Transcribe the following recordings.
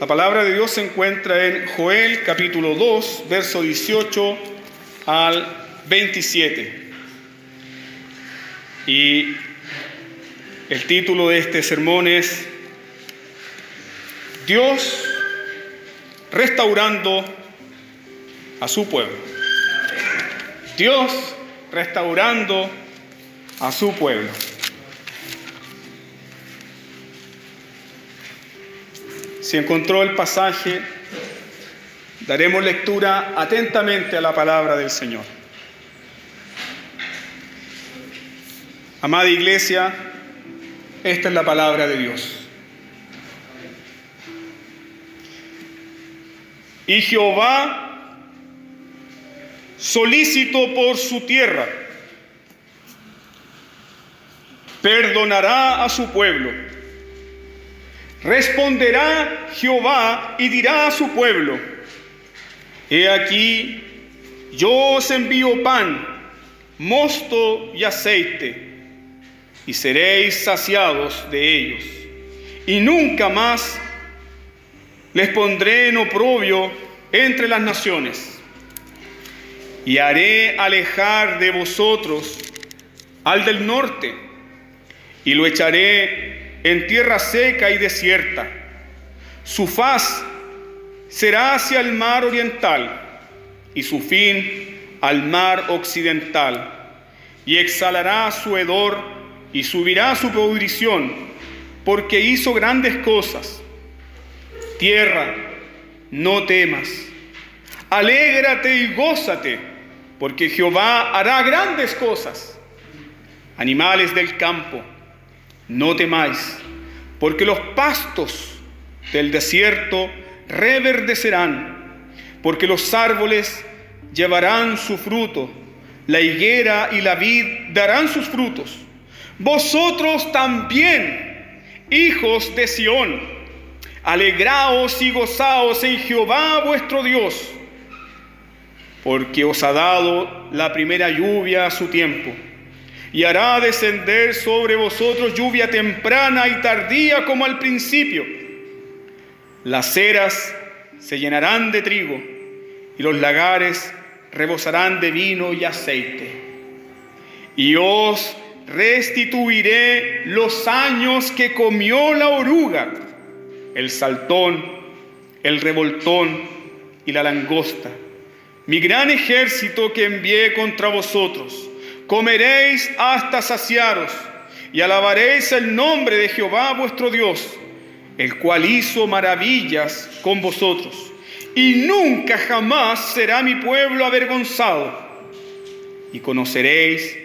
La palabra de Dios se encuentra en Joel capítulo 2, verso 18 al 27. Y el título de este sermón es Dios restaurando a su pueblo. Dios restaurando a su pueblo. Si encontró el pasaje, daremos lectura atentamente a la palabra del Señor. Amada iglesia, esta es la palabra de Dios. Y Jehová, solícito por su tierra, perdonará a su pueblo. Responderá Jehová y dirá a su pueblo, he aquí, yo os envío pan, mosto y aceite, y seréis saciados de ellos, y nunca más les pondré en oprobio entre las naciones, y haré alejar de vosotros al del norte, y lo echaré en tierra seca y desierta. Su faz será hacia el mar oriental y su fin al mar occidental, y exhalará su hedor y subirá su pudrición, porque hizo grandes cosas. Tierra, no temas, alégrate y gózate, porque Jehová hará grandes cosas. Animales del campo, no temáis, porque los pastos del desierto reverdecerán, porque los árboles llevarán su fruto, la higuera y la vid darán sus frutos. Vosotros también, hijos de Sión, alegraos y gozaos en Jehová vuestro Dios, porque os ha dado la primera lluvia a su tiempo, y hará descender sobre vosotros lluvia temprana y tardía como al principio. Las ceras se llenarán de trigo, y los lagares rebosarán de vino y aceite. Y os restituiré los años que comió la oruga, el saltón, el revoltón y la langosta, mi gran ejército que envié contra vosotros. Comeréis hasta saciaros y alabaréis el nombre de Jehová vuestro Dios, el cual hizo maravillas con vosotros. Y nunca jamás será mi pueblo avergonzado. Y conoceréis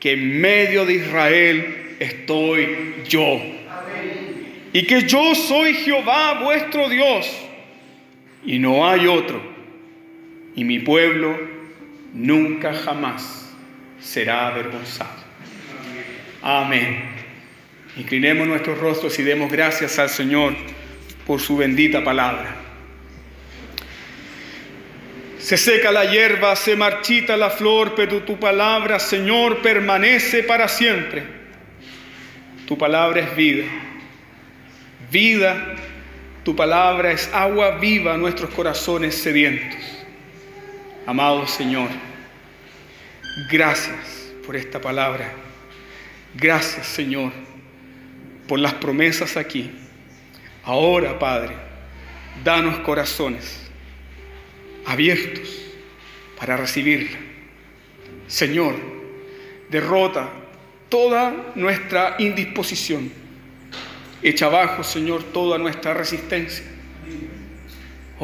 que en medio de Israel estoy yo. Y que yo soy Jehová vuestro Dios. Y no hay otro. Y mi pueblo nunca jamás será avergonzado. Amén. Inclinemos nuestros rostros y demos gracias al Señor por su bendita palabra. Se seca la hierba, se marchita la flor, pero tu palabra, Señor, permanece para siempre. Tu palabra es vida. Vida, tu palabra es agua viva a nuestros corazones sedientos. Amado Señor, gracias por esta palabra. Gracias, Señor, por las promesas aquí. Ahora, Padre, danos corazones abiertos para recibirla. Señor, derrota toda nuestra indisposición. Echa abajo, Señor, toda nuestra resistencia.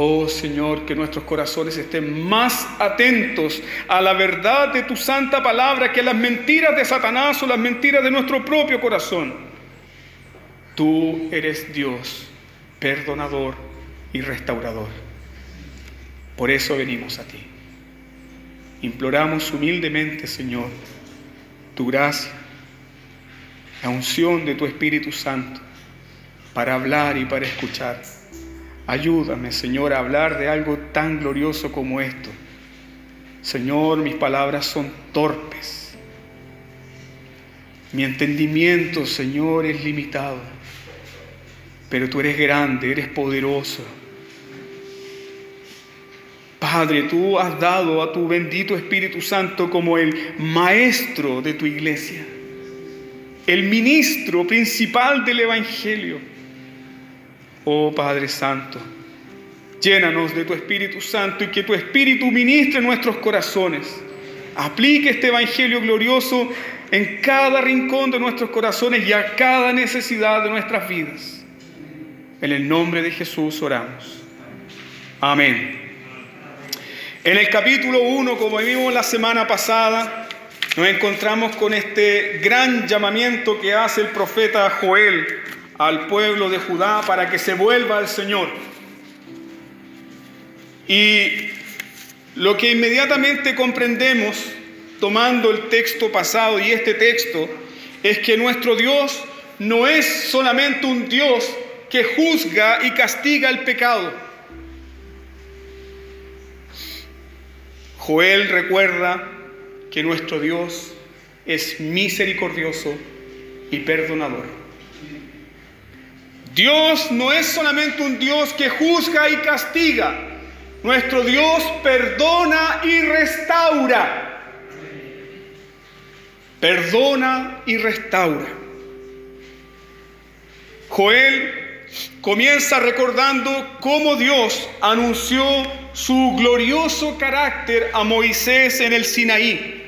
Oh Señor, que nuestros corazones estén más atentos a la verdad de tu santa palabra que a las mentiras de Satanás o las mentiras de nuestro propio corazón. Tú eres Dios, perdonador y restaurador. Por eso venimos a ti. Imploramos humildemente, Señor, tu gracia, la unción de tu Espíritu Santo para hablar y para escuchar. Ayúdame, Señor, a hablar de algo tan glorioso como esto. Señor, mis palabras son torpes. Mi entendimiento, Señor, es limitado. pero tú eres grande, eres poderoso. Padre, tú has dado a tu bendito Espíritu Santo como el maestro de tu iglesia, el ministro principal del Evangelio. Oh Padre Santo, llénanos de tu Espíritu Santo y que tu Espíritu ministre nuestros corazones. Aplique este Evangelio glorioso en cada rincón de nuestros corazones y a cada necesidad de nuestras vidas. En el nombre de Jesús oramos. Amén. En el capítulo 1, como vimos la semana pasada, nos encontramos con este gran llamamiento que hace el profeta Joel al pueblo de Judá para que se vuelva al Señor. Y lo que inmediatamente comprendemos tomando el texto pasado y este texto es que nuestro Dios no es solamente un Dios que juzga y castiga el pecado. Joel recuerda que nuestro Dios es misericordioso y perdonador. Dios no es solamente un Dios que juzga y castiga, nuestro Dios perdona y restaura. Perdona y restaura. Joel comienza recordando cómo Dios anunció su glorioso carácter a Moisés en el Sinaí,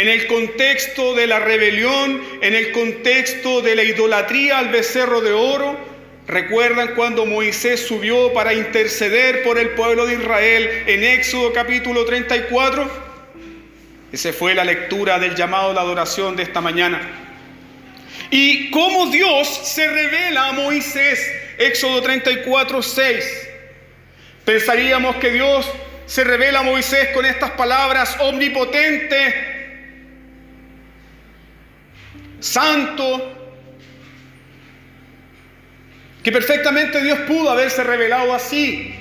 en el contexto de la rebelión, en el contexto de la idolatría al becerro de oro, ¿Recuerdan cuando Moisés subió para interceder por el pueblo de Israel en Éxodo capítulo 34? Esa fue la lectura del llamado a la adoración de esta mañana. Y cómo Dios se revela a Moisés, Éxodo 34, 6. Pensaríamos que Dios se revela a Moisés con estas palabras, omnipotente, santo, que perfectamente Dios pudo haberse revelado así.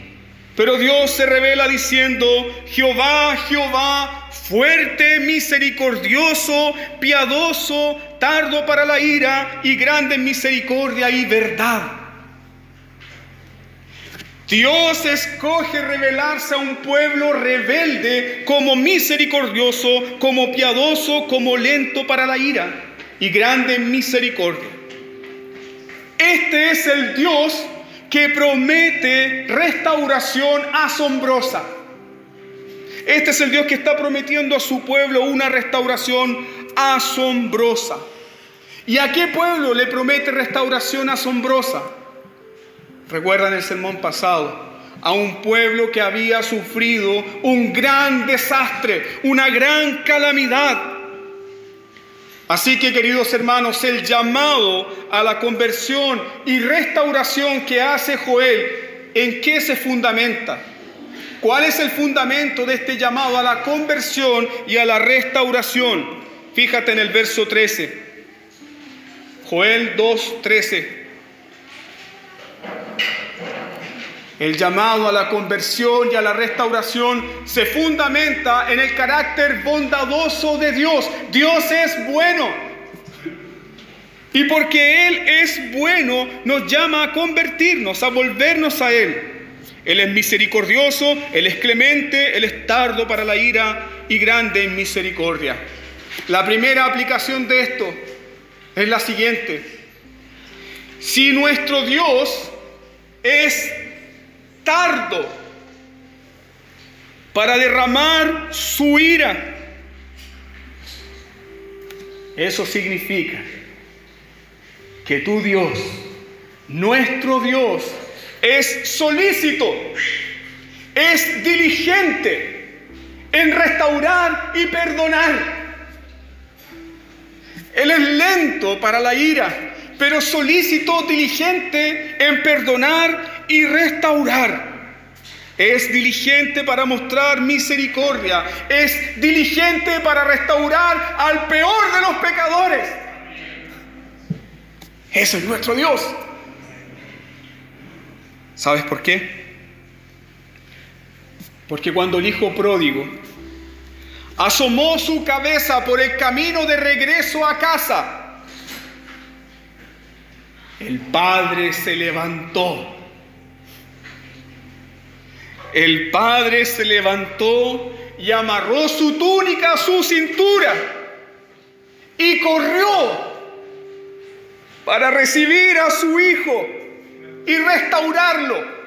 Pero Dios se revela diciendo, Jehová, Jehová, fuerte, misericordioso, piadoso, tardo para la ira y grande en misericordia y verdad. Dios escoge revelarse a un pueblo rebelde como misericordioso, como piadoso, como lento para la ira y grande misericordia. Este es el Dios que promete restauración asombrosa. Este es el Dios que está prometiendo a su pueblo una restauración asombrosa. ¿Y a qué pueblo le promete restauración asombrosa? Recuerdan el sermón pasado, a un pueblo que había sufrido un gran desastre, una gran calamidad Así que, queridos hermanos, el llamado a la conversión y restauración que hace Joel, ¿en qué se fundamenta? ¿Cuál es el fundamento de este llamado a la conversión y a la restauración? Fíjate en el verso 13. Joel 2, 13. El llamado a la conversión y a la restauración se fundamenta en el carácter bondadoso de Dios. Dios es bueno. Y porque Él es bueno, nos llama a convertirnos, a volvernos a Él. Él es misericordioso, Él es clemente, Él es tardo para la ira y grande en misericordia. La primera aplicación de esto es la siguiente. Si nuestro Dios es tardo para derramar su ira. Eso significa que tu Dios, nuestro Dios, es solícito, es diligente en restaurar y perdonar. Él es lento para la ira, pero solícito, diligente en perdonar y restaurar. Es diligente para mostrar misericordia. Es diligente para restaurar al peor de los pecadores. Eso es nuestro Dios. ¿Sabes por qué? Porque cuando el hijo pródigo asomó su cabeza por el camino de regreso a casa, el padre se levantó. El padre se levantó y amarró su túnica a su cintura y corrió para recibir a su hijo y restaurarlo.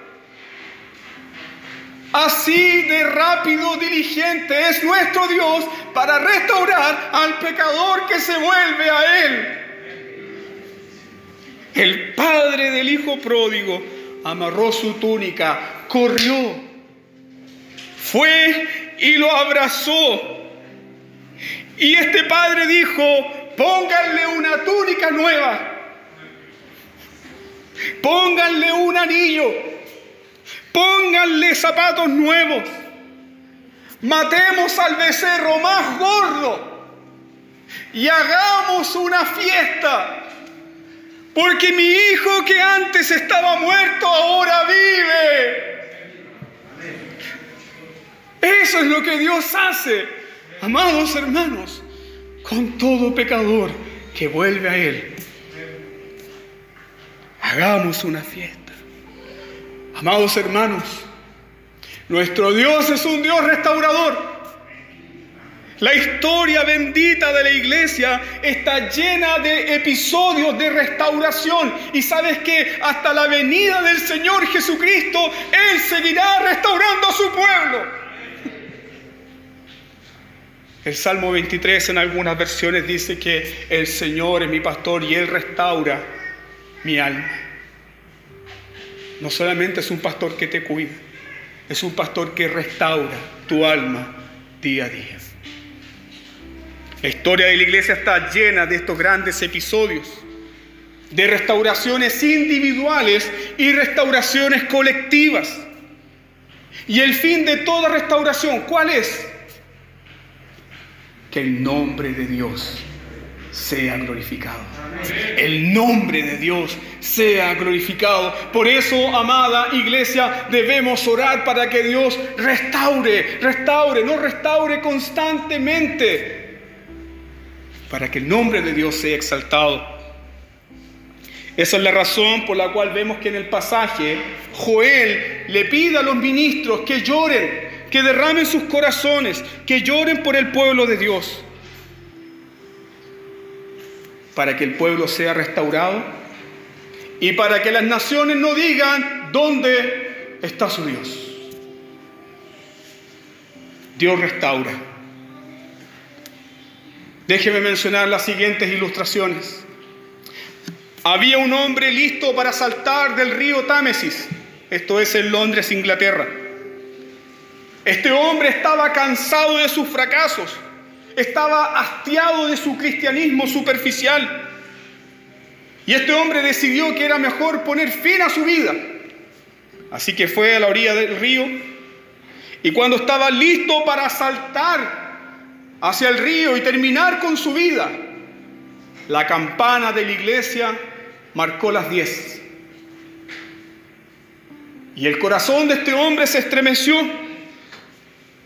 Así de rápido, diligente es nuestro Dios para restaurar al pecador que se vuelve a Él. El padre del hijo pródigo amarró su túnica, corrió, fue y lo abrazó. Y este padre dijo, pónganle una túnica nueva, pónganle un anillo Pónganle zapatos nuevos. Matemos al becerro más gordo y hagamos una fiesta. Porque mi hijo que antes estaba muerto ahora vive. Eso es lo que Dios hace, amados hermanos, con todo pecador que vuelve a Él. Hagamos una fiesta. Amados hermanos, nuestro Dios es un Dios restaurador. La historia bendita de la iglesia está llena de episodios de restauración. Y sabes que hasta la venida del Señor Jesucristo, Él seguirá restaurando a su pueblo. El Salmo 23 en algunas versiones dice que el Señor es mi pastor y Él restaura mi alma. No solamente es un pastor que te cuida, es un pastor que restaura tu alma día a día. La historia de la iglesia está llena de estos grandes episodios, de restauraciones individuales y restauraciones colectivas. Y el fin de toda restauración, ¿cuál es? Que el nombre de Dios sea glorificado. El nombre de Dios sea glorificado. Por eso, amada iglesia, debemos orar para que Dios restaure, restaure, no restaure constantemente, para que el nombre de Dios sea exaltado. Esa es la razón por la cual vemos que en el pasaje Joel le pide a los ministros que lloren, que derramen sus corazones, que lloren por el pueblo de Dios para que el pueblo sea restaurado y para que las naciones no digan dónde está su Dios. Dios restaura. Déjeme mencionar las siguientes ilustraciones. Había un hombre listo para saltar del río Támesis, esto es en Londres, Inglaterra. Este hombre estaba cansado de sus fracasos estaba hastiado de su cristianismo superficial. Y este hombre decidió que era mejor poner fin a su vida. Así que fue a la orilla del río y cuando estaba listo para saltar hacia el río y terminar con su vida, la campana de la iglesia marcó las diez. Y el corazón de este hombre se estremeció.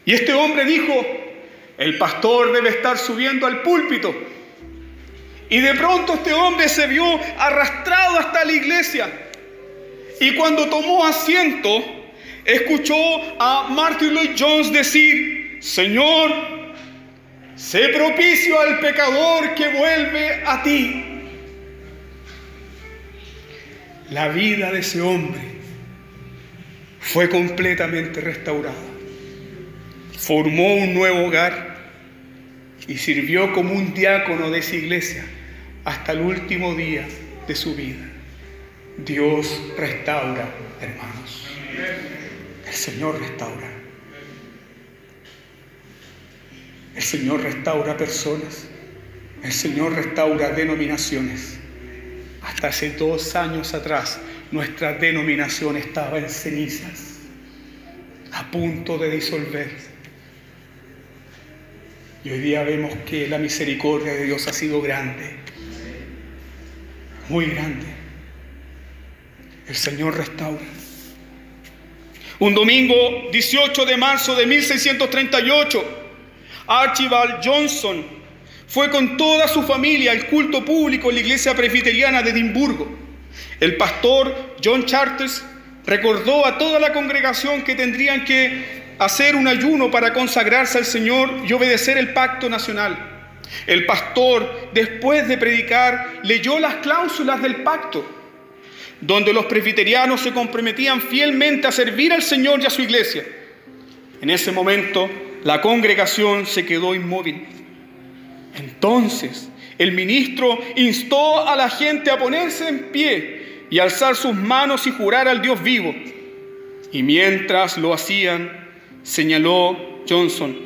Y este hombre dijo, el pastor debe estar subiendo al púlpito. Y de pronto este hombre se vio arrastrado hasta la iglesia. Y cuando tomó asiento, escuchó a Martin Lloyd Jones decir, Señor, sé propicio al pecador que vuelve a ti. La vida de ese hombre fue completamente restaurada formó un nuevo hogar y sirvió como un diácono de esa iglesia hasta el último día de su vida. Dios restaura, hermanos. El Señor restaura. El Señor restaura personas. El Señor restaura denominaciones. Hasta hace dos años atrás nuestra denominación estaba en cenizas, a punto de disolverse. Y hoy día vemos que la misericordia de Dios ha sido grande, muy grande. El Señor restaura. Un domingo 18 de marzo de 1638, Archibald Johnson fue con toda su familia al culto público en la iglesia presbiteriana de Edimburgo. El pastor John Charters recordó a toda la congregación que tendrían que hacer un ayuno para consagrarse al Señor y obedecer el pacto nacional. El pastor, después de predicar, leyó las cláusulas del pacto, donde los presbiterianos se comprometían fielmente a servir al Señor y a su iglesia. En ese momento, la congregación se quedó inmóvil. Entonces, el ministro instó a la gente a ponerse en pie y alzar sus manos y jurar al Dios vivo. Y mientras lo hacían, señaló Johnson,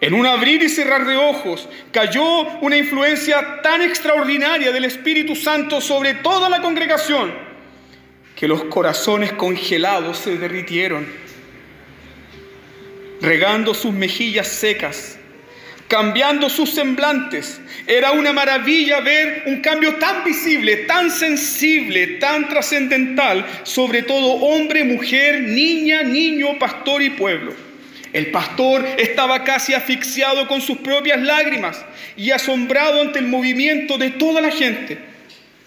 en un abrir y cerrar de ojos cayó una influencia tan extraordinaria del Espíritu Santo sobre toda la congregación que los corazones congelados se derritieron, regando sus mejillas secas cambiando sus semblantes. Era una maravilla ver un cambio tan visible, tan sensible, tan trascendental sobre todo hombre, mujer, niña, niño, pastor y pueblo. El pastor estaba casi asfixiado con sus propias lágrimas y asombrado ante el movimiento de toda la gente.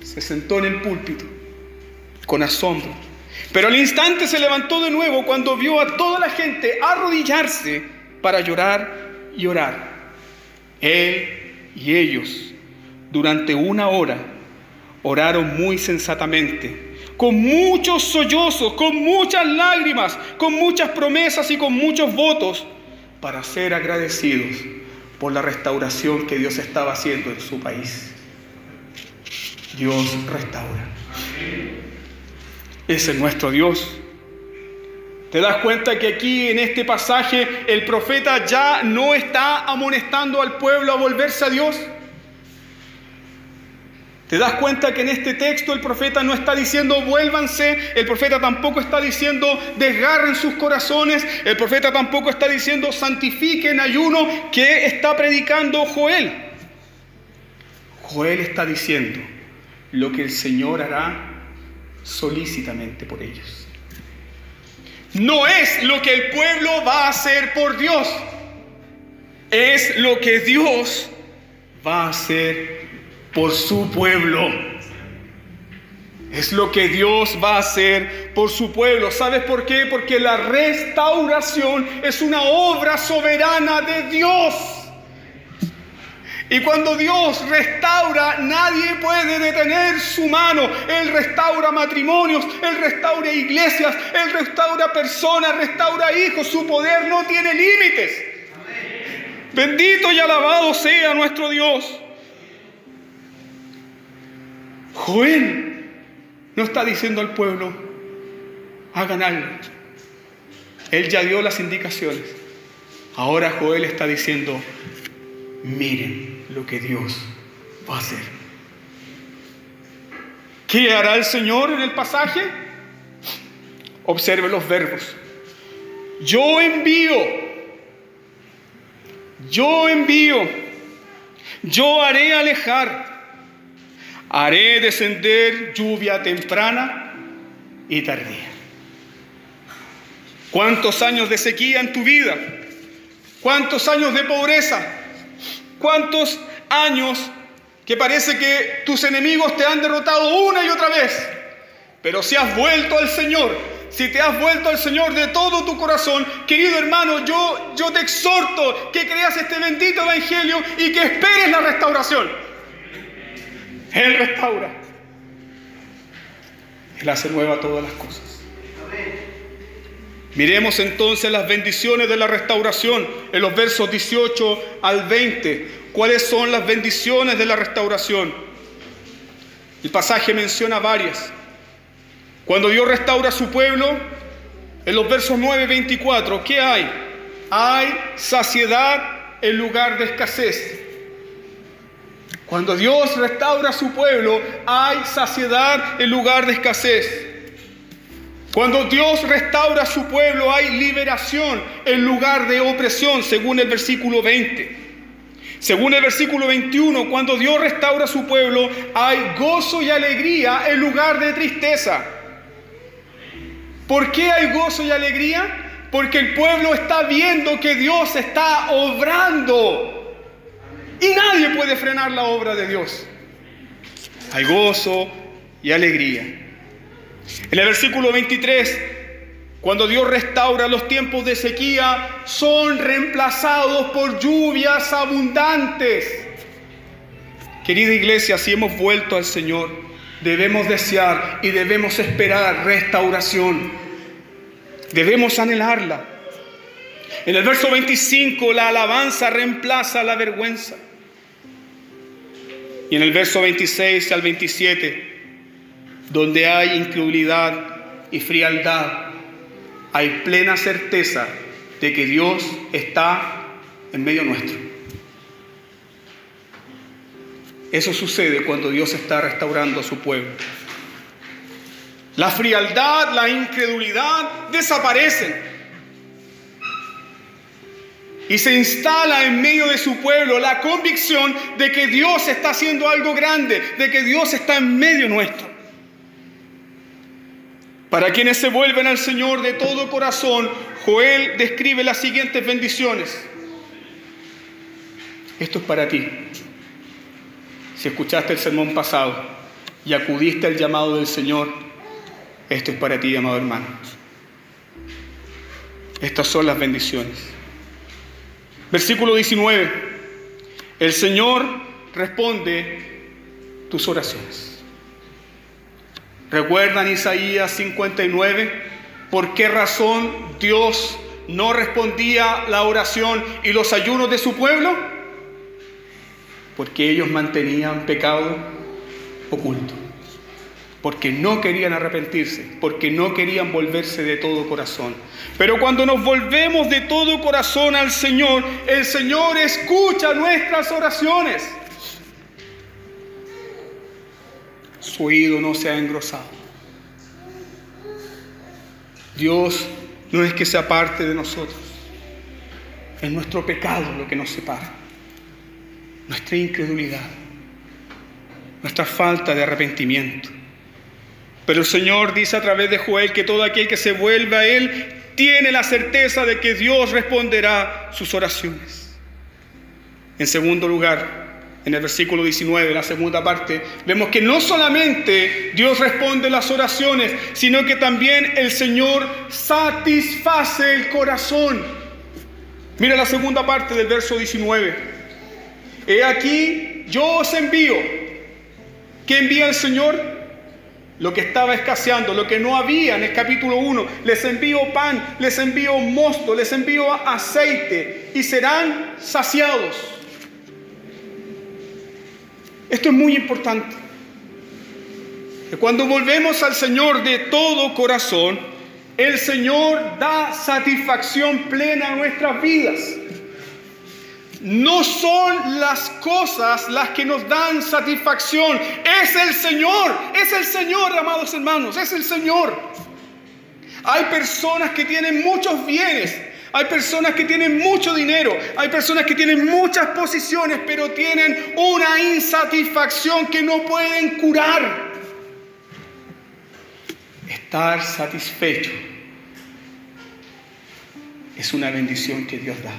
Se sentó en el púlpito con asombro. Pero al instante se levantó de nuevo cuando vio a toda la gente arrodillarse para llorar y orar. Él y ellos durante una hora oraron muy sensatamente, con muchos sollozos, con muchas lágrimas, con muchas promesas y con muchos votos, para ser agradecidos por la restauración que Dios estaba haciendo en su país. Dios restaura. Ese es nuestro Dios. ¿Te das cuenta que aquí en este pasaje el profeta ya no está amonestando al pueblo a volverse a Dios? ¿Te das cuenta que en este texto el profeta no está diciendo vuélvanse? El profeta tampoco está diciendo desgarren sus corazones. El profeta tampoco está diciendo santifiquen ayuno que está predicando Joel. Joel está diciendo lo que el Señor hará solícitamente por ellos no es lo que el pueblo va a hacer por Dios, es lo que Dios va a hacer por su pueblo. Es lo que Dios va a hacer por su pueblo. ¿Sabes por qué? Porque la restauración es una obra soberana de Dios. Y cuando Dios restaura, nadie puede detener su mano. Él restaura matrimonios, Él restaura iglesias, Él restaura personas, restaura hijos. Su poder no tiene límites. Bendito y alabado sea nuestro Dios. Joel no está diciendo al pueblo, hagan algo. Él ya dio las indicaciones. Ahora Joel está diciendo, miren lo que Dios va a hacer. ¿Qué hará el Señor en el pasaje? Observe los verbos. Yo envío, yo envío, yo haré alejar, haré descender lluvia temprana y tardía. ¿Cuántos años de sequía en tu vida? ¿Cuántos años de pobreza? ¿Cuántos años que parece que tus enemigos te han derrotado una y otra vez? Pero si has vuelto al Señor, si te has vuelto al Señor de todo tu corazón, querido hermano, yo, yo te exhorto que creas este bendito evangelio y que esperes la restauración. Él restaura. Él hace nueva todas las cosas. Miremos entonces las bendiciones de la restauración en los versos 18 al 20. ¿Cuáles son las bendiciones de la restauración? El pasaje menciona varias. Cuando Dios restaura a su pueblo, en los versos 9 y 24, ¿qué hay? Hay saciedad en lugar de escasez. Cuando Dios restaura a su pueblo, hay saciedad en lugar de escasez. Cuando Dios restaura a su pueblo hay liberación en lugar de opresión, según el versículo 20. Según el versículo 21, cuando Dios restaura a su pueblo hay gozo y alegría en lugar de tristeza. ¿Por qué hay gozo y alegría? Porque el pueblo está viendo que Dios está obrando. Y nadie puede frenar la obra de Dios. Hay gozo y alegría. En el versículo 23, cuando Dios restaura los tiempos de sequía, son reemplazados por lluvias abundantes. Querida iglesia, si hemos vuelto al Señor, debemos desear y debemos esperar restauración. Debemos anhelarla. En el verso 25, la alabanza reemplaza la vergüenza. Y en el verso 26 al 27, donde hay incredulidad y frialdad, hay plena certeza de que Dios está en medio nuestro. Eso sucede cuando Dios está restaurando a su pueblo. La frialdad, la incredulidad desaparecen. Y se instala en medio de su pueblo la convicción de que Dios está haciendo algo grande, de que Dios está en medio nuestro. Para quienes se vuelven al Señor de todo corazón, Joel describe las siguientes bendiciones. Esto es para ti. Si escuchaste el sermón pasado y acudiste al llamado del Señor, esto es para ti, amado hermano. Estas son las bendiciones. Versículo 19. El Señor responde tus oraciones. ¿Recuerdan Isaías 59? ¿Por qué razón Dios no respondía la oración y los ayunos de su pueblo? Porque ellos mantenían pecado oculto porque no querían arrepentirse, porque no querían volverse de todo corazón. Pero cuando nos volvemos de todo corazón al Señor, el Señor escucha nuestras oraciones. Su oído no se ha engrosado. Dios no es que sea parte de nosotros, es nuestro pecado lo que nos separa, nuestra incredulidad, nuestra falta de arrepentimiento. Pero el Señor dice a través de Joel que todo aquel que se vuelve a Él tiene la certeza de que Dios responderá sus oraciones. En segundo lugar, en el versículo 19, la segunda parte, vemos que no solamente Dios responde las oraciones, sino que también el Señor satisface el corazón. Mira la segunda parte del verso 19. He aquí, yo os envío. ¿Qué envía el Señor? lo que estaba escaseando, lo que no había en el capítulo 1. Les envío pan, les envío mosto, les envío aceite y serán saciados. Esto es muy importante. Cuando volvemos al Señor de todo corazón, el Señor da satisfacción plena a nuestras vidas. No son las cosas las que nos dan satisfacción. Es el Señor. Es el Señor, amados hermanos. Es el Señor. Hay personas que tienen muchos bienes. Hay personas que tienen mucho dinero. Hay personas que tienen muchas posiciones, pero tienen una insatisfacción que no pueden curar. Estar satisfecho es una bendición que Dios da.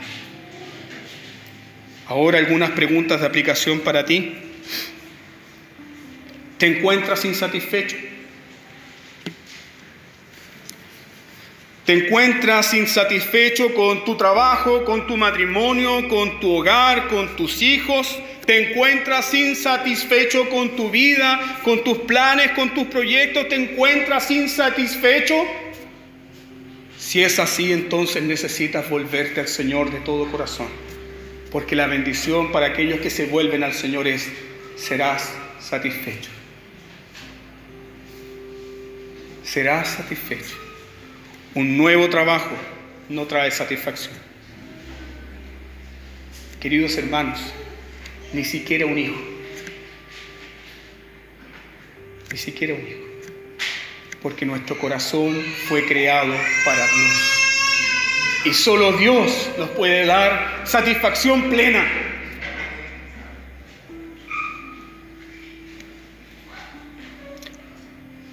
Ahora algunas preguntas de aplicación para ti. ¿Te encuentras insatisfecho? ¿Te encuentras insatisfecho con tu trabajo, con tu matrimonio, con tu hogar, con tus hijos? ¿Te encuentras insatisfecho con tu vida, con tus planes, con tus proyectos? ¿Te encuentras insatisfecho? Si es así, entonces necesitas volverte al Señor de todo corazón. Porque la bendición para aquellos que se vuelven al Señor es, serás satisfecho. Serás satisfecho. Un nuevo trabajo no trae satisfacción. Queridos hermanos, ni siquiera un hijo. Ni siquiera un hijo. Porque nuestro corazón fue creado para Dios. Y solo Dios nos puede dar satisfacción plena.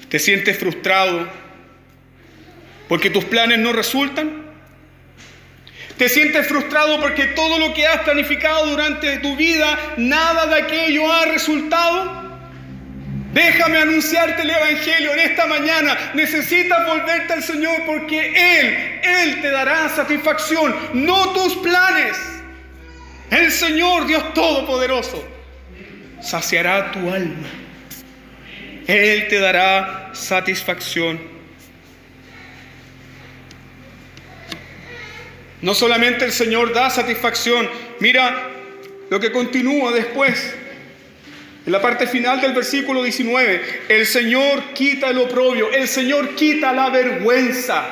¿Te sientes frustrado porque tus planes no resultan? ¿Te sientes frustrado porque todo lo que has planificado durante tu vida, nada de aquello ha resultado? Déjame anunciarte el Evangelio en esta mañana. Necesitas volverte al Señor porque Él, Él te dará satisfacción, no tus planes. El Señor, Dios Todopoderoso, saciará tu alma. Él te dará satisfacción. No solamente el Señor da satisfacción, mira lo que continúa después. En la parte final del versículo 19, el Señor quita el oprobio, el Señor quita la vergüenza.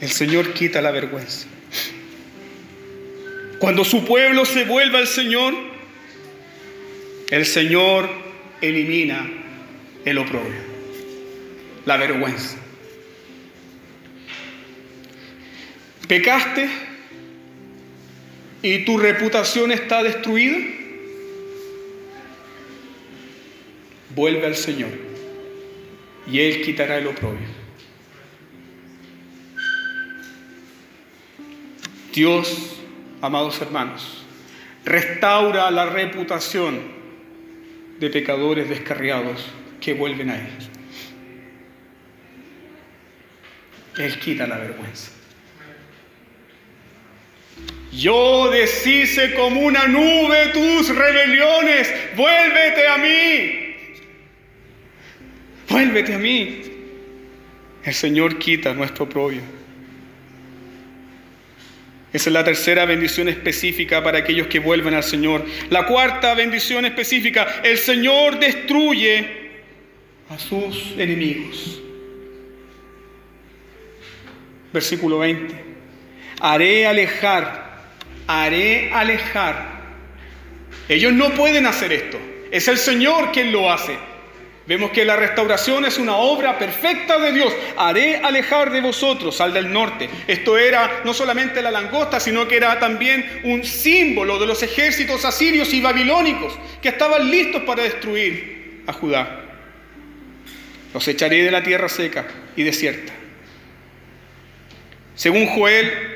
El Señor quita la vergüenza. Cuando su pueblo se vuelva al Señor, el Señor elimina el oprobio, la vergüenza. Pecaste y tu reputación está destruida, vuelve al Señor y Él quitará el oprobio. Dios, amados hermanos, restaura la reputación de pecadores descarriados que vuelven a Él. Él quita la vergüenza. Yo deshice como una nube tus rebeliones. Vuélvete a mí. Vuélvete a mí. El Señor quita nuestro propio. Esa es la tercera bendición específica para aquellos que vuelven al Señor. La cuarta bendición específica, el Señor destruye a sus enemigos. Versículo 20. Haré alejar haré alejar. Ellos no pueden hacer esto. Es el Señor quien lo hace. Vemos que la restauración es una obra perfecta de Dios. Haré alejar de vosotros al del norte. Esto era no solamente la langosta, sino que era también un símbolo de los ejércitos asirios y babilónicos que estaban listos para destruir a Judá. Los echaré de la tierra seca y desierta. Según Joel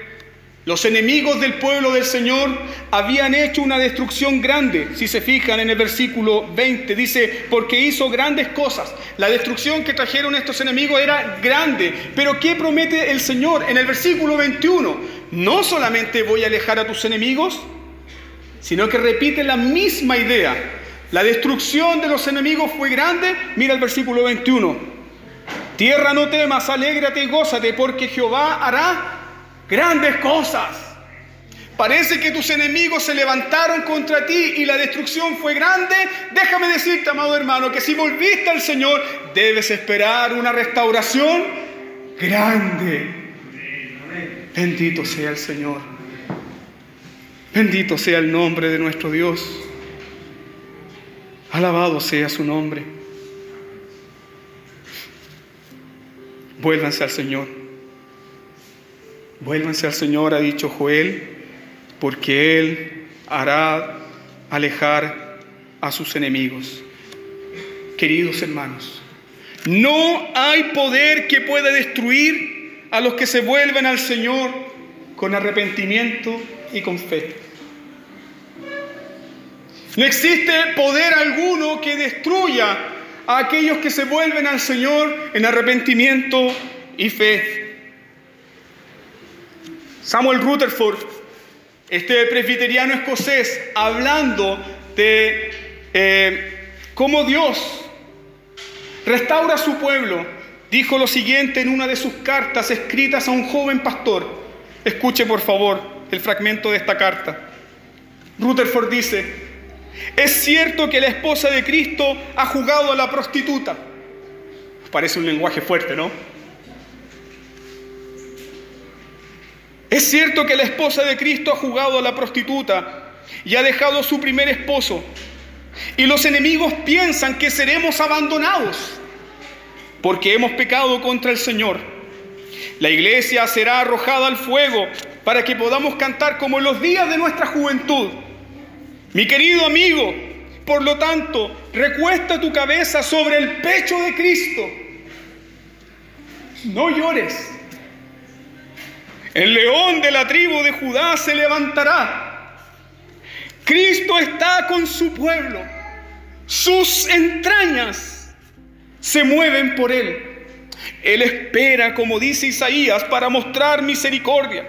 los enemigos del pueblo del Señor habían hecho una destrucción grande. Si se fijan en el versículo 20, dice, porque hizo grandes cosas. La destrucción que trajeron estos enemigos era grande. Pero ¿qué promete el Señor en el versículo 21? No solamente voy a alejar a tus enemigos, sino que repite la misma idea. La destrucción de los enemigos fue grande. Mira el versículo 21. Tierra no temas, alégrate y gózate, porque Jehová hará grandes cosas. Parece que tus enemigos se levantaron contra ti y la destrucción fue grande. Déjame decirte, amado hermano, que si volviste al Señor, debes esperar una restauración grande. Bendito sea el Señor. Bendito sea el nombre de nuestro Dios. Alabado sea su nombre. Vuélvanse al Señor. Vuélvanse al Señor, ha dicho Joel, porque Él hará alejar a sus enemigos. Queridos hermanos, no hay poder que pueda destruir a los que se vuelven al Señor con arrepentimiento y con fe. No existe poder alguno que destruya a aquellos que se vuelven al Señor en arrepentimiento y fe. Samuel Rutherford, este presbiteriano escocés, hablando de eh, cómo Dios restaura a su pueblo, dijo lo siguiente en una de sus cartas escritas a un joven pastor. Escuche por favor el fragmento de esta carta. Rutherford dice, es cierto que la esposa de Cristo ha jugado a la prostituta. Parece un lenguaje fuerte, ¿no? Es cierto que la esposa de Cristo ha jugado a la prostituta y ha dejado su primer esposo. Y los enemigos piensan que seremos abandonados porque hemos pecado contra el Señor. La iglesia será arrojada al fuego para que podamos cantar como en los días de nuestra juventud. Mi querido amigo, por lo tanto, recuesta tu cabeza sobre el pecho de Cristo. No llores. El león de la tribu de Judá se levantará. Cristo está con su pueblo. sus entrañas se mueven por Él. Él espera, como dice Isaías, para mostrar misericordia.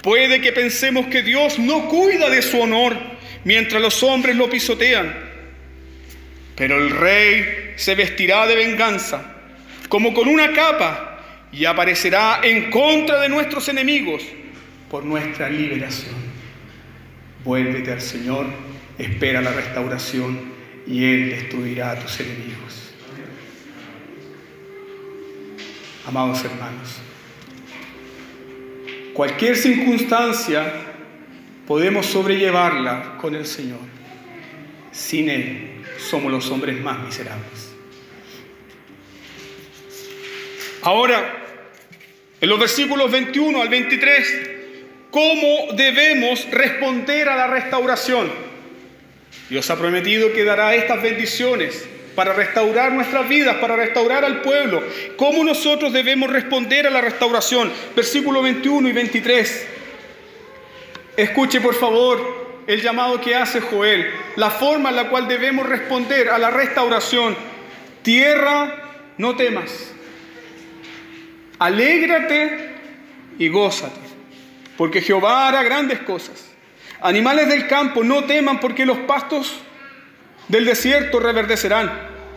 Puede que pensemos que Dios no cuida de su honor mientras los hombres lo pisotean. Pero el rey se vestirá de venganza, como con una capa, y aparecerá en contra de nuestros enemigos por nuestra liberación. Vuélvete al Señor, espera la restauración y Él destruirá a tus enemigos. Amados hermanos, cualquier circunstancia podemos sobrellevarla con el Señor. Sin Él somos los hombres más miserables. Ahora, en los versículos 21 al 23, ¿cómo debemos responder a la restauración? Dios ha prometido que dará estas bendiciones para restaurar nuestras vidas, para restaurar al pueblo. ¿Cómo nosotros debemos responder a la restauración? Versículo 21 y 23. Escuche por favor el llamado que hace Joel, la forma en la cual debemos responder a la restauración. Tierra, no temas. Alégrate y gózate, porque Jehová hará grandes cosas. Animales del campo, no teman, porque los pastos del desierto reverdecerán,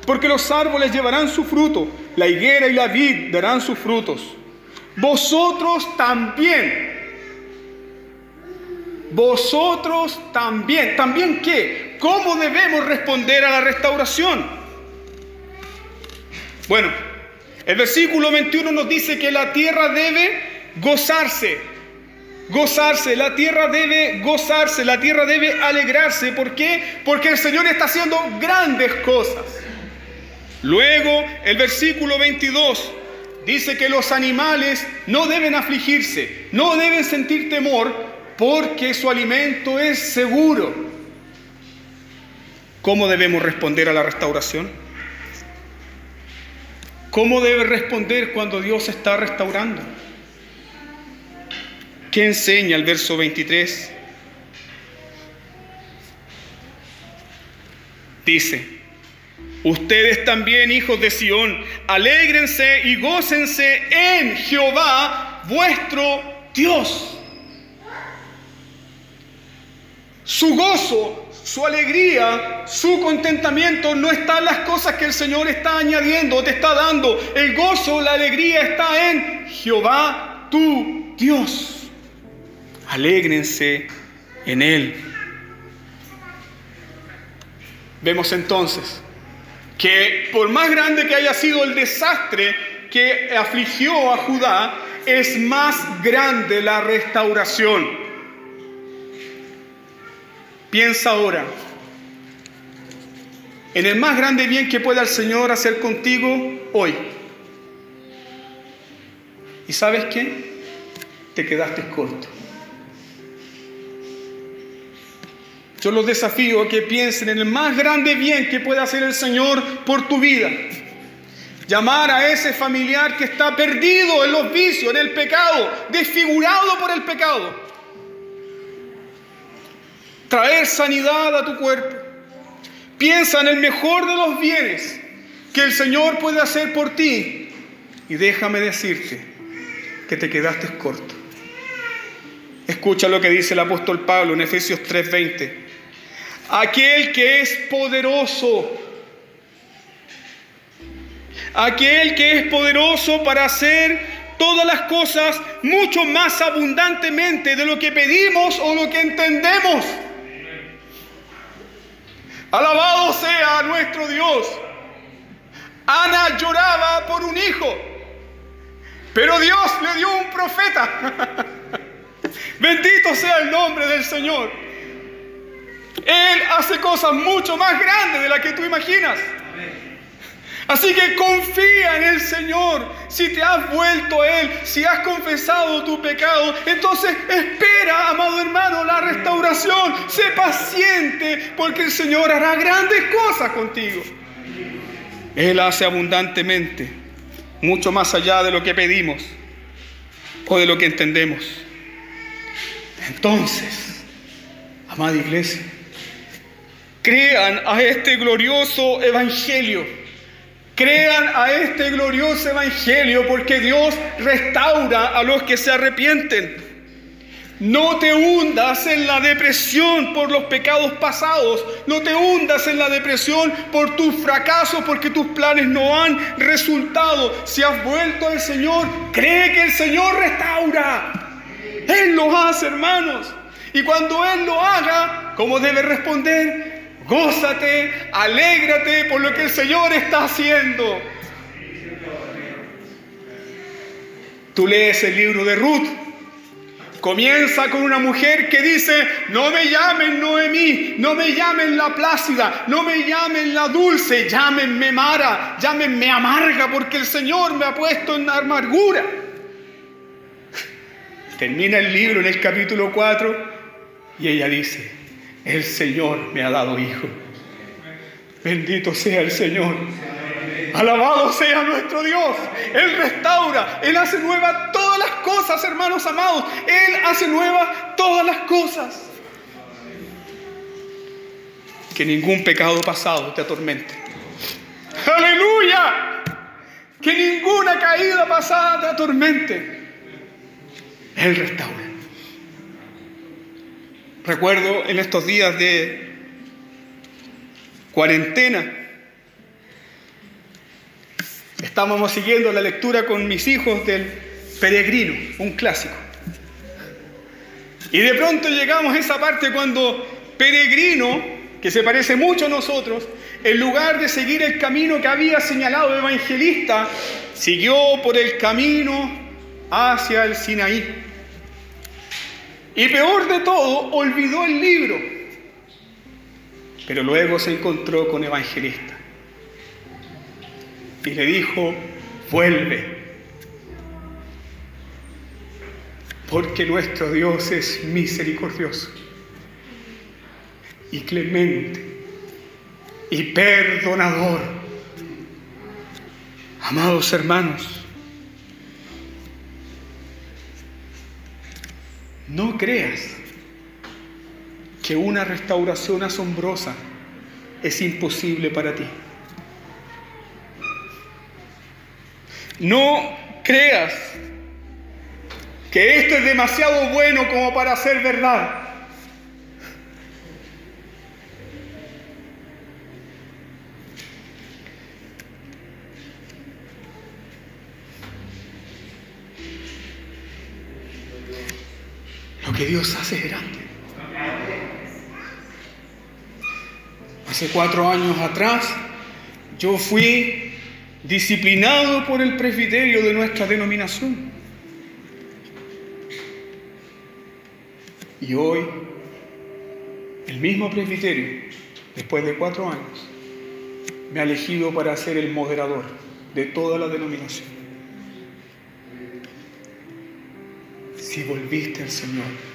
porque los árboles llevarán su fruto, la higuera y la vid darán sus frutos. Vosotros también, vosotros también, ¿también qué? ¿Cómo debemos responder a la restauración? Bueno, el versículo 21 nos dice que la tierra debe gozarse, gozarse, la tierra debe gozarse, la tierra debe alegrarse. ¿Por qué? Porque el Señor está haciendo grandes cosas. Luego, el versículo 22 dice que los animales no deben afligirse, no deben sentir temor, porque su alimento es seguro. ¿Cómo debemos responder a la restauración? ¿Cómo debe responder cuando Dios está restaurando? ¿Qué enseña el verso 23? Dice, ustedes también, hijos de Sión, alégrense y gócense en Jehová, vuestro Dios. Su gozo, su alegría, su contentamiento no está en las cosas que el Señor está añadiendo te está dando. El gozo, la alegría está en Jehová, tu Dios alégrense en Él. Vemos entonces que por más grande que haya sido el desastre que afligió a Judá, es más grande la restauración. Piensa ahora en el más grande bien que pueda el Señor hacer contigo hoy. ¿Y sabes qué? Te quedaste corto. Yo los desafío a que piensen en el más grande bien que puede hacer el Señor por tu vida. Llamar a ese familiar que está perdido en los vicios, en el pecado, desfigurado por el pecado. Traer sanidad a tu cuerpo. Piensa en el mejor de los bienes que el Señor puede hacer por ti. Y déjame decirte que te quedaste corto. Escucha lo que dice el apóstol Pablo en Efesios 3:20 aquel que es poderoso, aquel que es poderoso para hacer todas las cosas mucho más abundantemente de lo que pedimos o lo que entendemos. Alabado sea nuestro Dios. Ana lloraba por un hijo, pero Dios le dio un profeta. Bendito sea el nombre del Señor. Él hace cosas mucho más grandes de las que tú imaginas. Así que confía en el Señor. Si te has vuelto a Él, si has confesado tu pecado, entonces espera, amado hermano, la restauración. Sé paciente porque el Señor hará grandes cosas contigo. Él hace abundantemente, mucho más allá de lo que pedimos o de lo que entendemos. Entonces, amada iglesia, crean a este glorioso evangelio. Crean a este glorioso evangelio porque Dios restaura a los que se arrepienten. No te hundas en la depresión por los pecados pasados. No te hundas en la depresión por tus fracasos, porque tus planes no han resultado. Si has vuelto al Señor, cree que el Señor restaura. Él lo hace, hermanos. Y cuando Él lo haga, ¿cómo debe responder? Gózate, alégrate por lo que el Señor está haciendo. Tú lees el libro de Ruth Comienza con una mujer que dice, no me llamen Noemí, no me llamen la plácida, no me llamen la dulce, llámenme Mara, llámenme amarga, porque el Señor me ha puesto en amargura. Termina el libro en el capítulo 4 y ella dice, el Señor me ha dado hijo. Bendito sea el Señor. Alabado sea nuestro Dios. Él restaura, Él hace nueva todas las cosas, hermanos amados. Él hace nueva todas las cosas. Que ningún pecado pasado te atormente. Aleluya. Que ninguna caída pasada te atormente. Él restaura. Recuerdo en estos días de cuarentena Estábamos siguiendo la lectura con mis hijos del Peregrino, un clásico. Y de pronto llegamos a esa parte cuando Peregrino, que se parece mucho a nosotros, en lugar de seguir el camino que había señalado el evangelista, siguió por el camino hacia el Sinaí. Y peor de todo, olvidó el libro. Pero luego se encontró con evangelista y le dijo, vuelve. Porque nuestro Dios es misericordioso y clemente y perdonador. Amados hermanos, no creas que una restauración asombrosa es imposible para ti. No creas que esto es demasiado bueno como para ser verdad. Que Dios hace grande. Hace cuatro años atrás yo fui disciplinado por el presbiterio de nuestra denominación. Y hoy, el mismo presbiterio, después de cuatro años, me ha elegido para ser el moderador de toda la denominación. Si volviste al Señor,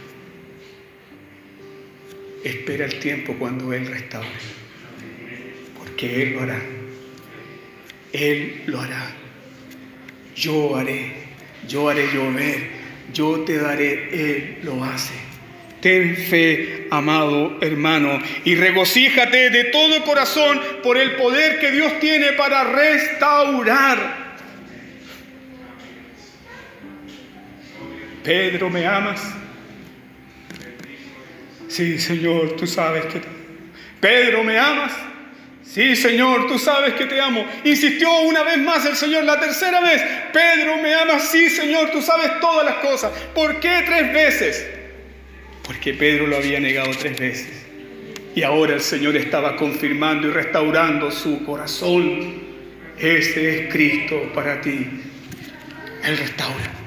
espera el tiempo cuando Él restaure, porque Él lo hará. Él lo hará. Yo haré, yo haré llover, yo te daré, Él lo hace. Ten fe, amado hermano, y regocíjate de todo corazón por el poder que Dios tiene para restaurar. Pedro, ¿me amas? Sí, Señor, tú sabes que... Pedro, ¿me amas? Sí, Señor, tú sabes que te amo. Insistió una vez más el Señor, la tercera vez. Pedro, me amas. Sí, Señor, tú sabes todas las cosas. ¿Por qué tres veces? Porque Pedro lo había negado tres veces. Y ahora el Señor estaba confirmando y restaurando su corazón. Ese es Cristo para ti. Él restaura.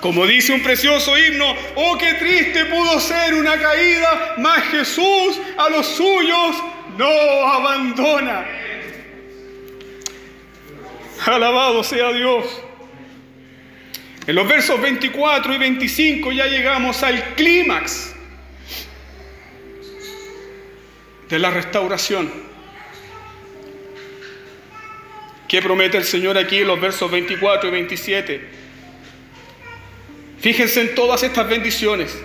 Como dice un precioso himno, oh, qué triste pudo ser una caída, mas Jesús a los suyos no abandona. Alabado sea Dios. En los versos 24 y 25 ya llegamos al clímax de la restauración. ¿Qué promete el Señor aquí en los versos 24 y 27? Fíjense en todas estas bendiciones.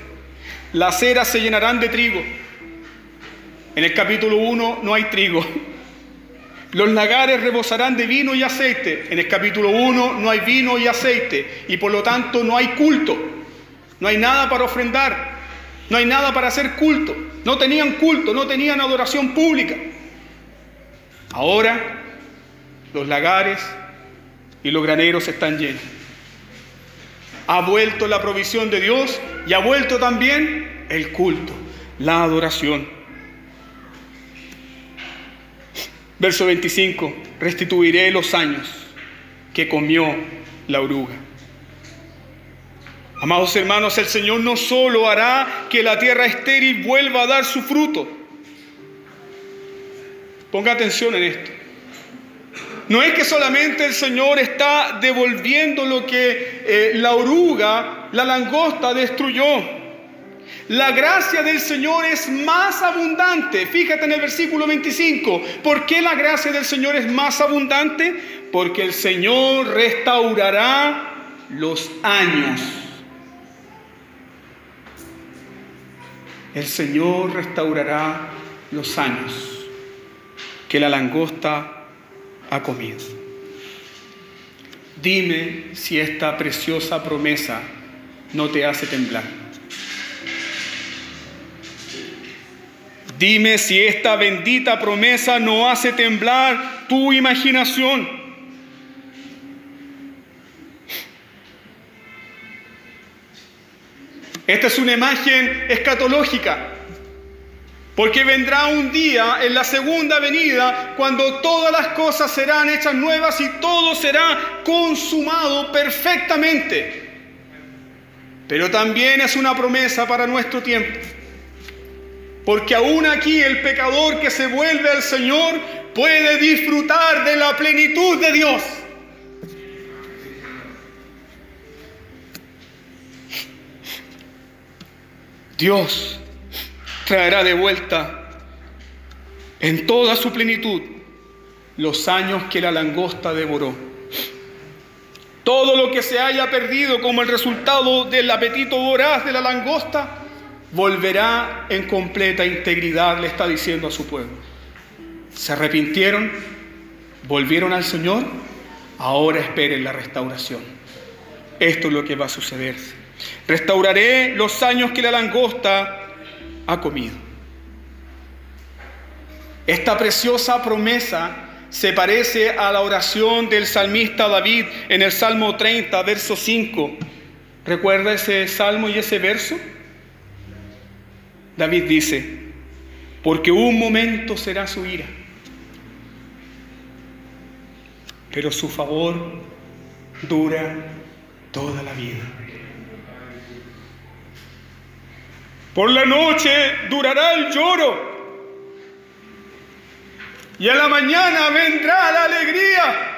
Las eras se llenarán de trigo En el capítulo 1 no hay trigo. Los lagares rebosarán de vino y aceite. En el capítulo 1 no hay vino y aceite y por lo tanto no hay culto. No hay nada para ofrendar. No hay nada para hacer culto. No tenían culto, no tenían adoración pública. Ahora los lagares y los graneros están llenos. Ha vuelto la provisión de Dios y ha vuelto también el culto, la adoración. Verso 25, restituiré los años que comió la oruga. Amados hermanos, el Señor no solo hará que la tierra estéril vuelva a dar su fruto. Ponga atención en esto. No es que solamente el Señor está devolviendo lo que eh, la oruga, la langosta destruyó. La gracia del Señor es más abundante. Fíjate en el versículo 25. ¿Por qué la gracia del Señor es más abundante? Porque el Señor restaurará los años. El Señor restaurará los años que la langosta ha comido. Dime si esta preciosa promesa no te hace temblar. Dime si esta bendita promesa no hace temblar tu imaginación. Esta es una imagen escatológica. Porque vendrá un día en la segunda venida cuando todas las cosas serán hechas nuevas y todo será consumado perfectamente. Pero también es una promesa para nuestro tiempo. Porque aún aquí el pecador que se vuelve al Señor puede disfrutar de la plenitud de Dios. Dios traerá de vuelta en toda su plenitud los años que la langosta devoró. Todo lo que se haya perdido como el resultado del apetito voraz de la langosta, volverá en completa integridad, le está diciendo a su pueblo. Se arrepintieron, volvieron al Señor, ahora esperen la restauración. Esto es lo que va a suceder. Restauraré los años que la langosta ha comido. Esta preciosa promesa se parece a la oración del salmista David en el Salmo 30, verso 5. ¿Recuerda ese salmo y ese verso? David dice, porque un momento será su ira, pero su favor dura toda la vida. Por la noche durará el lloro. Y a la mañana vendrá la alegría.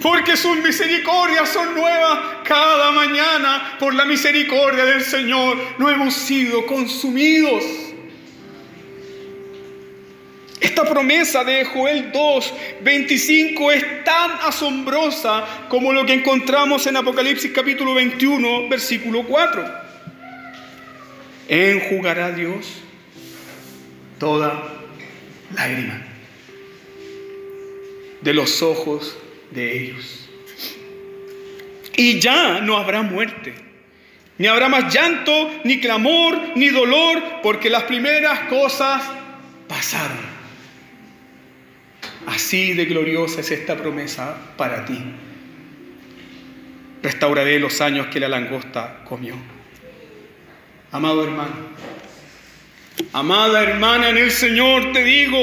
Porque sus misericordias son nuevas cada mañana. Por la misericordia del Señor no hemos sido consumidos. Esta promesa de Joel 2, 25 es tan asombrosa como lo que encontramos en Apocalipsis capítulo 21, versículo 4 enjugará Dios toda lágrima de los ojos de ellos. Y ya no habrá muerte, ni habrá más llanto, ni clamor, ni dolor, porque las primeras cosas pasaron. Así de gloriosa es esta promesa para ti. Restauraré los años que la langosta comió. Amado hermano, amada hermana en el Señor, te digo,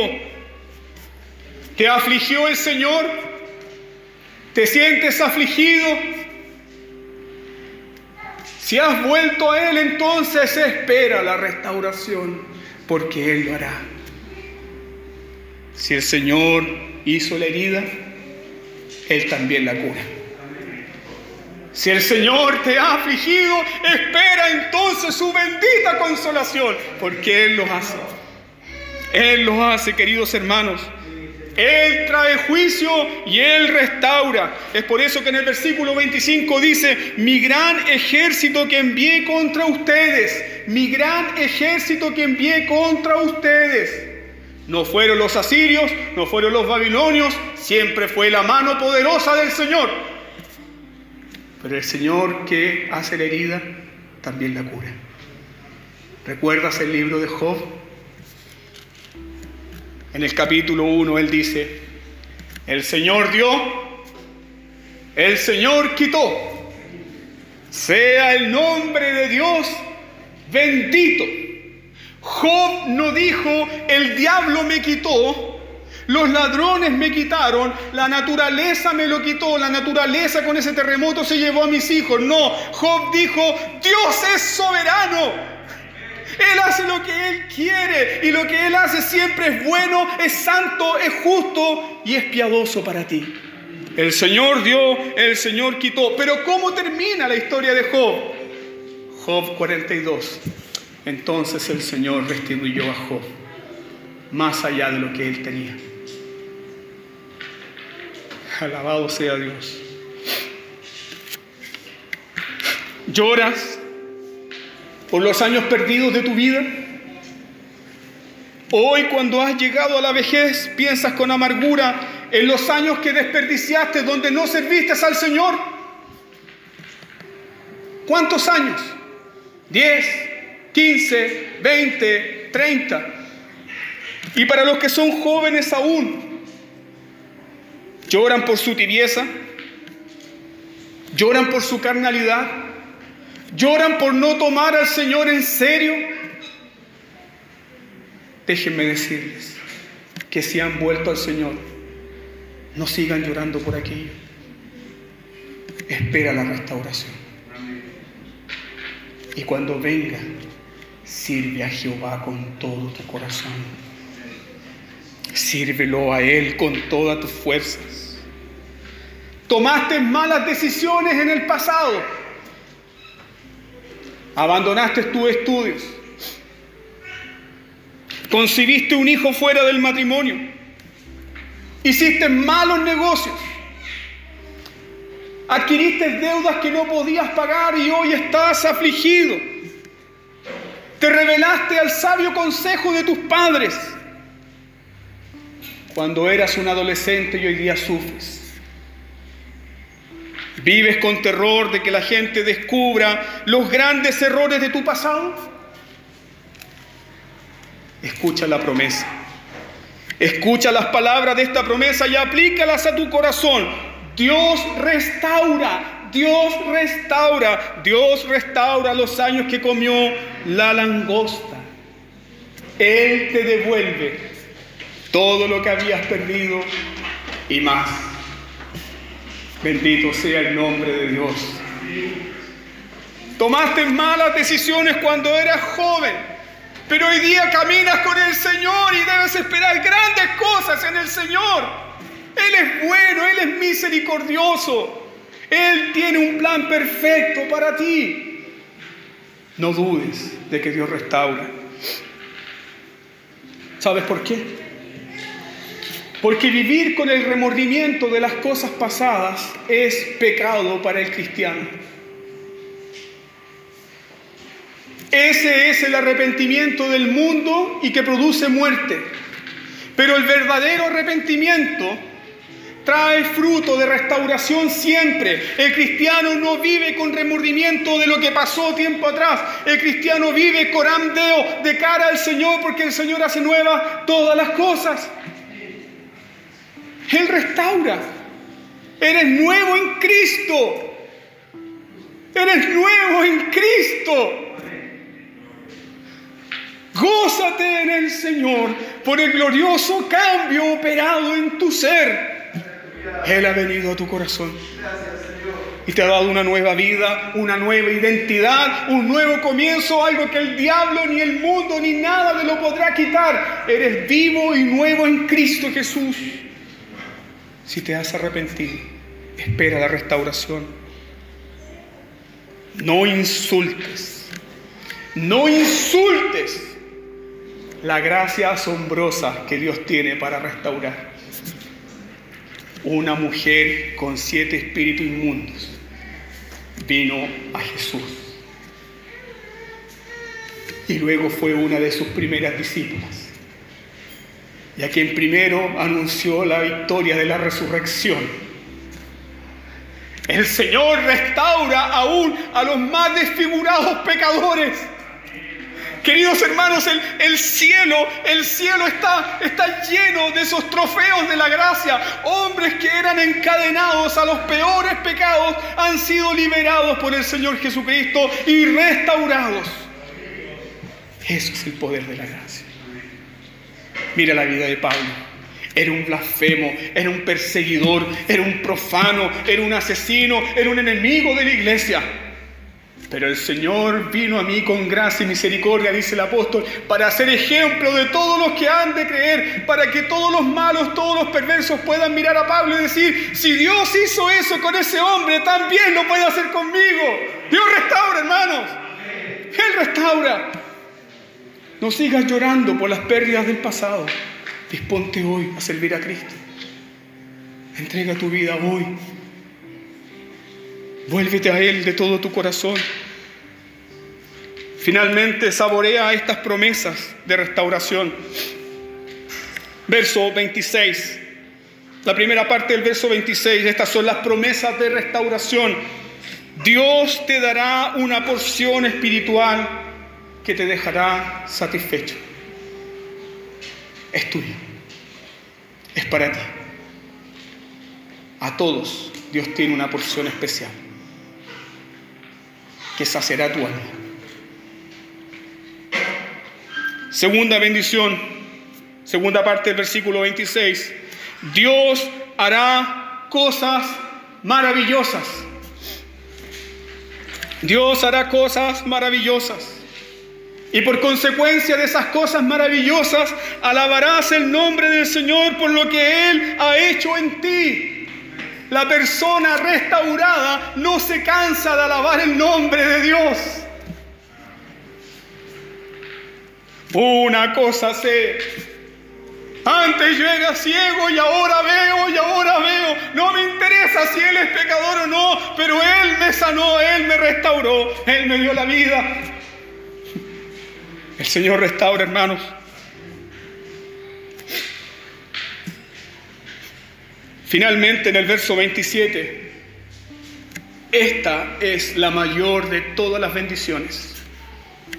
¿te afligió el Señor? ¿Te sientes afligido? Si has vuelto a Él, entonces espera la restauración, porque Él lo hará. Si el Señor hizo la herida, Él también la cura. Si el Señor te ha afligido, espera entonces su bendita consolación, porque Él lo hace. Él lo hace, queridos hermanos. Él trae juicio y Él restaura. Es por eso que en el versículo 25 dice, mi gran ejército que envié contra ustedes, mi gran ejército que envié contra ustedes. No fueron los asirios, no fueron los babilonios, siempre fue la mano poderosa del Señor. Pero el Señor que hace la herida, también la cura. ¿Recuerdas el libro de Job? En el capítulo 1 él dice, el Señor dio, el Señor quitó. Sea el nombre de Dios bendito. Job no dijo, el diablo me quitó, los ladrones me quitaron, la naturaleza me lo quitó, la naturaleza con ese terremoto se llevó a mis hijos. No, Job dijo, Dios es soberano. Él hace lo que Él quiere y lo que Él hace siempre es bueno, es santo, es justo y es piadoso para ti. El Señor dio, el Señor quitó. Pero ¿cómo termina la historia de Job? Job 42. Entonces el Señor restituyó a Job más allá de lo que él tenía. Alabado sea Dios. Lloras por los años perdidos de tu vida. Hoy cuando has llegado a la vejez piensas con amargura en los años que desperdiciaste donde no serviste al Señor. ¿Cuántos años? ¿10, 15, 20, 30? Y para los que son jóvenes aún, lloran por su tibieza, lloran por su carnalidad, lloran por no tomar al Señor en serio. Déjenme decirles que si han vuelto al Señor, no sigan llorando por aquello. Espera la restauración. Y cuando venga, sirve a Jehová con todo tu corazón. Sírvelo a Él con todas tus fuerzas. Tomaste malas decisiones en el pasado. Abandonaste tus estudios. Concibiste un hijo fuera del matrimonio. Hiciste malos negocios. Adquiriste deudas que no podías pagar y hoy estás afligido. Te revelaste al sabio consejo de tus padres cuando eras un adolescente y hoy día sufres. ¿Vives con terror de que la gente descubra los grandes errores de tu pasado? Escucha la promesa. Escucha las palabras de esta promesa y aplícalas a tu corazón. Dios restaura, Dios restaura, Dios restaura los años que comió la langosta. Él te devuelve todo lo que habías perdido y más. Bendito sea el nombre de Dios. Tomaste malas decisiones cuando eras joven, pero hoy día caminas con el Señor y debes esperar grandes cosas en el Señor. Él es bueno, Él es misericordioso. Él tiene un plan perfecto para ti. No dudes de que Dios restaura. ¿Sabes por qué? Porque vivir con el remordimiento de las cosas pasadas es pecado para el cristiano. Ese es el arrepentimiento del mundo y que produce muerte. Pero el verdadero arrepentimiento trae fruto de restauración siempre. El cristiano no vive con remordimiento de lo que pasó tiempo atrás. El cristiano vive corandeo de cara al Señor porque el Señor hace nueva todas las cosas. Él restaura. Eres nuevo en Cristo. Eres nuevo en Cristo. Gózate en el Señor por el glorioso cambio operado en tu ser. Él ha venido a tu corazón y te ha dado una nueva vida, una nueva identidad, un nuevo comienzo, algo que el diablo, ni el mundo, ni nada te lo podrá quitar. Eres vivo y nuevo en Cristo Jesús. Si te has arrepentido, espera la restauración. No insultes, no insultes la gracia asombrosa que Dios tiene para restaurar. una mujer con siete espíritus inmundos vino a Jesús. Y luego fue una de sus primeras discípulas. Y a quien primero anunció la victoria de la resurrección. El Señor restaura aún a los más desfigurados pecadores Queridos hermanos, el, cielo, el cielo está, está lleno de esos trofeos de la gracia. Hombres que eran encadenados a los peores pecados han sido liberados por el Señor Jesucristo y restaurados. Eso es el poder de la gracia. Mira la vida de Pablo. Era un blasfemo, era un perseguidor, era un profano, era un asesino, era un enemigo de la iglesia. Pero el Señor vino a mí con gracia y misericordia, dice el apóstol, para ser ejemplo de todos los que han de creer, para que todos los malos, todos los perversos puedan mirar a Pablo y decir, si Dios hizo eso con ese hombre, también lo puede hacer conmigo. Dios restaura, hermanos. Él restaura. No sigas llorando por las pérdidas del pasado. Disponte hoy a servir a Cristo. Entrega tu vida hoy Vuélvete a Él de todo tu corazón. Finalmente saborea estas promesas de restauración. Verso 26. La primera parte del verso 26. Estas son las promesas de restauración. Dios te dará una porción espiritual que te dejará satisfecho. Es tuyo. Es para ti. A todos Dios tiene una porción especial que sacerá tu alma. Segunda bendición, segunda parte del versículo 26. Dios hará cosas maravillosas. Dios hará cosas maravillosas. Y por consecuencia de esas cosas maravillosas, alabarás el nombre del Señor por lo que Él ha hecho en ti. La persona restaurada no se cansa de alabar el nombre de Dios. Una cosa sé. Antes yo era ciego y ahora veo y ahora veo. No me interesa si Él es pecador o no, pero Él me sanó, Él me restauró, Él me dio la vida. El Señor restaura, hermanos. Finalmente, en el verso 27, esta es la mayor de todas las bendiciones.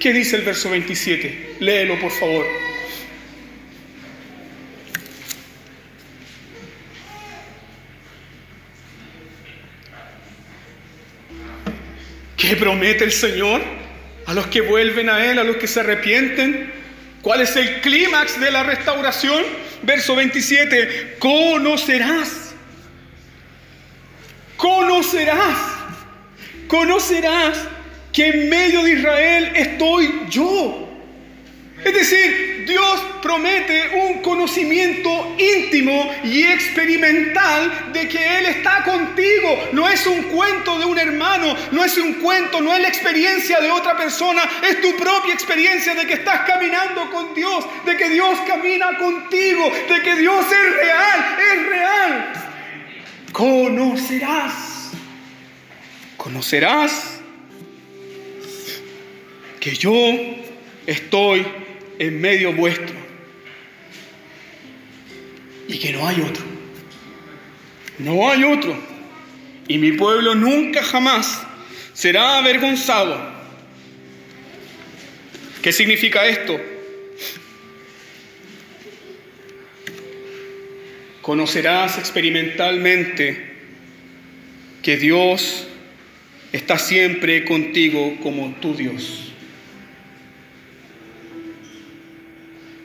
¿Qué dice el verso 27? Léelo, por favor. ¿Qué promete el Señor a los que vuelven a Él, a los que se arrepienten? ¿Cuál es el clímax de la restauración? Verso 27, conocerás, conocerás, conocerás que en medio de Israel estoy yo. Es decir, Dios promete un conocimiento íntimo y experimental de que Él está contigo. No es un cuento de un hermano, no es un cuento, no es la experiencia de otra persona, es tu propia experiencia de que estás caminando con Dios, de que Dios camina contigo, de que Dios es real, es real. Conocerás, conocerás que yo estoy en medio vuestro y que no hay otro. No hay otro. Y mi pueblo nunca jamás será avergonzado. ¿Qué significa esto? Conocerás experimentalmente que Dios está siempre contigo como tu Dios.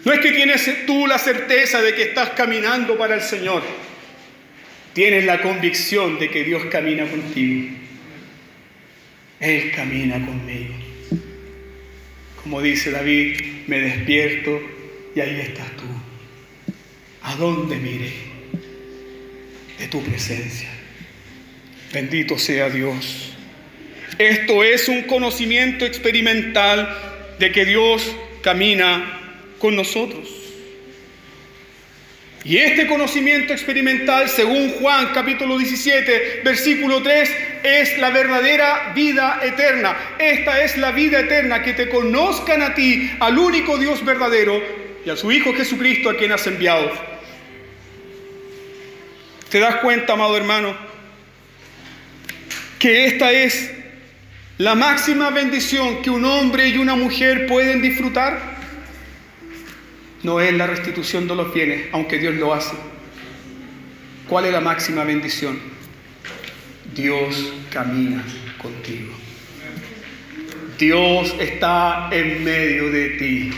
No es que tienes tú la certeza de que estás caminando para el Señor. Tienes la convicción de que Dios camina contigo. Él camina conmigo. Como dice David, me despierto y ahí estás tú. ¿A dónde mire? De tu presencia. Bendito sea Dios. Esto es un conocimiento experimental de que Dios camina con nosotros. Y este conocimiento experimental, según Juan capítulo 17, versículo 3, es la verdadera vida eterna. Esta es la vida eterna, que te conozcan a ti, al único Dios verdadero, y a su Hijo Jesucristo, a quien has enviado. ¿Te das cuenta, amado hermano, que esta es la máxima bendición que un hombre y una mujer pueden disfrutar? No es la restitución de los bienes, aunque Dios lo hace. ¿Cuál es la máxima bendición? Dios camina contigo. Dios está en medio de ti.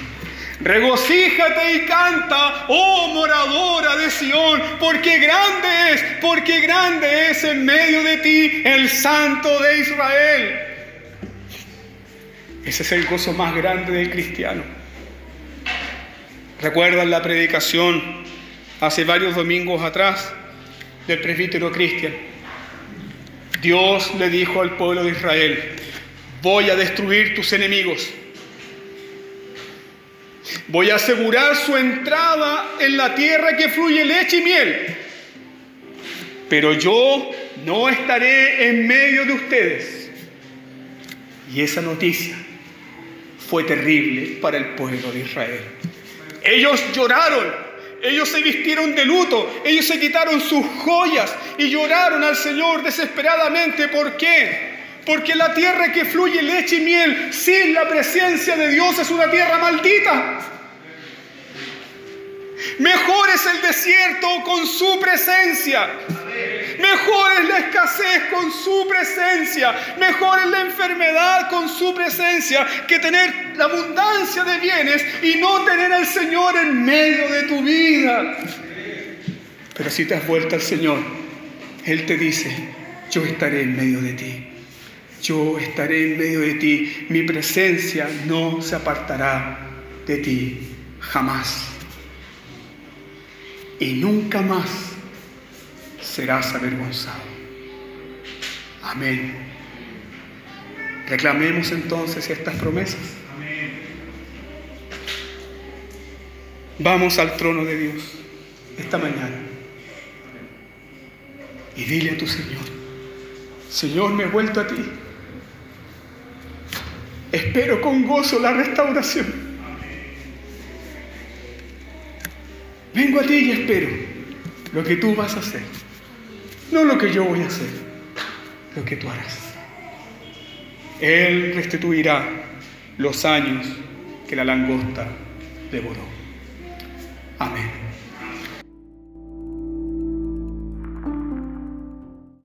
Regocíjate y canta, oh moradora de Sión, porque grande es, porque grande es en medio de ti el Santo de Israel. Ese es el gozo más grande del cristiano. ¿Recuerdan la predicación hace varios domingos atrás del presbítero Cristian? Dios le dijo al pueblo de Israel, voy a destruir tus enemigos. Voy a asegurar su entrada en la tierra que fluye leche y miel. Pero yo no estaré en medio de ustedes. Y esa noticia fue terrible para el pueblo de Israel. Ellos lloraron, ellos se vistieron de luto, ellos se quitaron sus joyas y lloraron al Señor desesperadamente. ¿Por qué? Porque la tierra que fluye leche y miel sin la presencia de Dios es una tierra maldita. Mejor es el desierto con su presencia. Mejor es la escasez con su presencia. Mejor es la enfermedad con su presencia que tener la abundancia de bienes y no tener al Señor en medio de tu vida. Pero si te has vuelto al Señor, Él te dice, yo estaré en medio de ti. Yo estaré en medio de ti. Mi presencia no se apartará de ti jamás. Y nunca más serás avergonzado. Amén. Reclamemos entonces estas promesas. Vamos al trono de Dios esta mañana y dile a tu Señor, Señor, me he vuelto a ti. Espero con gozo la restauración. Vengo a ti y espero lo que tú vas a hacer. No lo que yo voy a hacer, lo que tú harás. Él restituirá los años que la langosta devoró. Amén.